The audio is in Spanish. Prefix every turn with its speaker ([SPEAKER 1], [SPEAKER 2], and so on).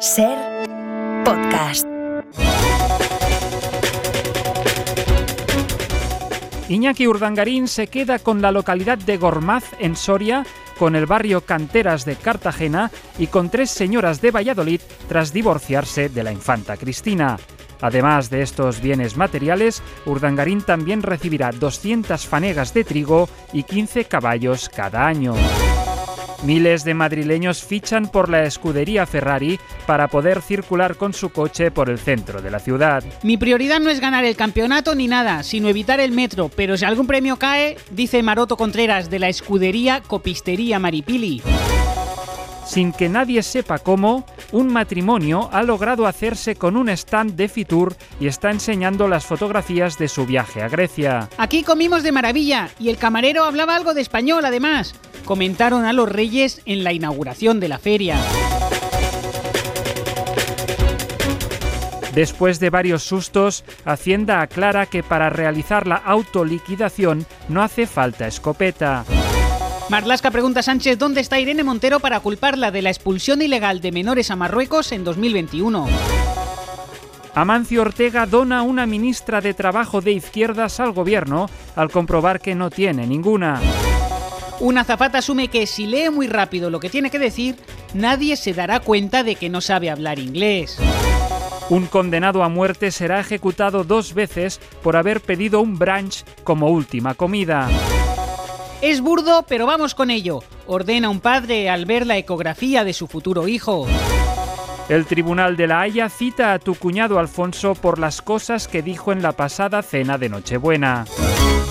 [SPEAKER 1] Ser podcast.
[SPEAKER 2] Iñaki Urdangarín se queda con la localidad de Gormaz, en Soria, con el barrio Canteras de Cartagena y con tres señoras de Valladolid tras divorciarse de la infanta Cristina. Además de estos bienes materiales, Urdangarín también recibirá 200 fanegas de trigo y 15 caballos cada año. Miles de madrileños fichan por la escudería Ferrari para poder circular con su coche por el centro de la ciudad.
[SPEAKER 3] Mi prioridad no es ganar el campeonato ni nada, sino evitar el metro, pero si algún premio cae, dice Maroto Contreras de la escudería Copistería Maripili.
[SPEAKER 2] Sin que nadie sepa cómo, un matrimonio ha logrado hacerse con un stand de Fitur y está enseñando las fotografías de su viaje a Grecia.
[SPEAKER 3] Aquí comimos de maravilla y el camarero hablaba algo de español además comentaron a los reyes en la inauguración de la feria.
[SPEAKER 2] Después de varios sustos, Hacienda aclara que para realizar la autoliquidación no hace falta escopeta.
[SPEAKER 3] Marlasca pregunta a Sánchez dónde está Irene Montero para culparla de la expulsión ilegal de menores a Marruecos en 2021.
[SPEAKER 2] Amancio Ortega dona una ministra de Trabajo de izquierdas al gobierno al comprobar que no tiene ninguna.
[SPEAKER 3] Una zapata asume que si lee muy rápido lo que tiene que decir, nadie se dará cuenta de que no sabe hablar inglés.
[SPEAKER 2] Un condenado a muerte será ejecutado dos veces por haber pedido un brunch como última comida.
[SPEAKER 3] Es burdo, pero vamos con ello, ordena un padre al ver la ecografía de su futuro hijo.
[SPEAKER 2] El Tribunal de la Haya cita a tu cuñado Alfonso por las cosas que dijo en la pasada cena de Nochebuena.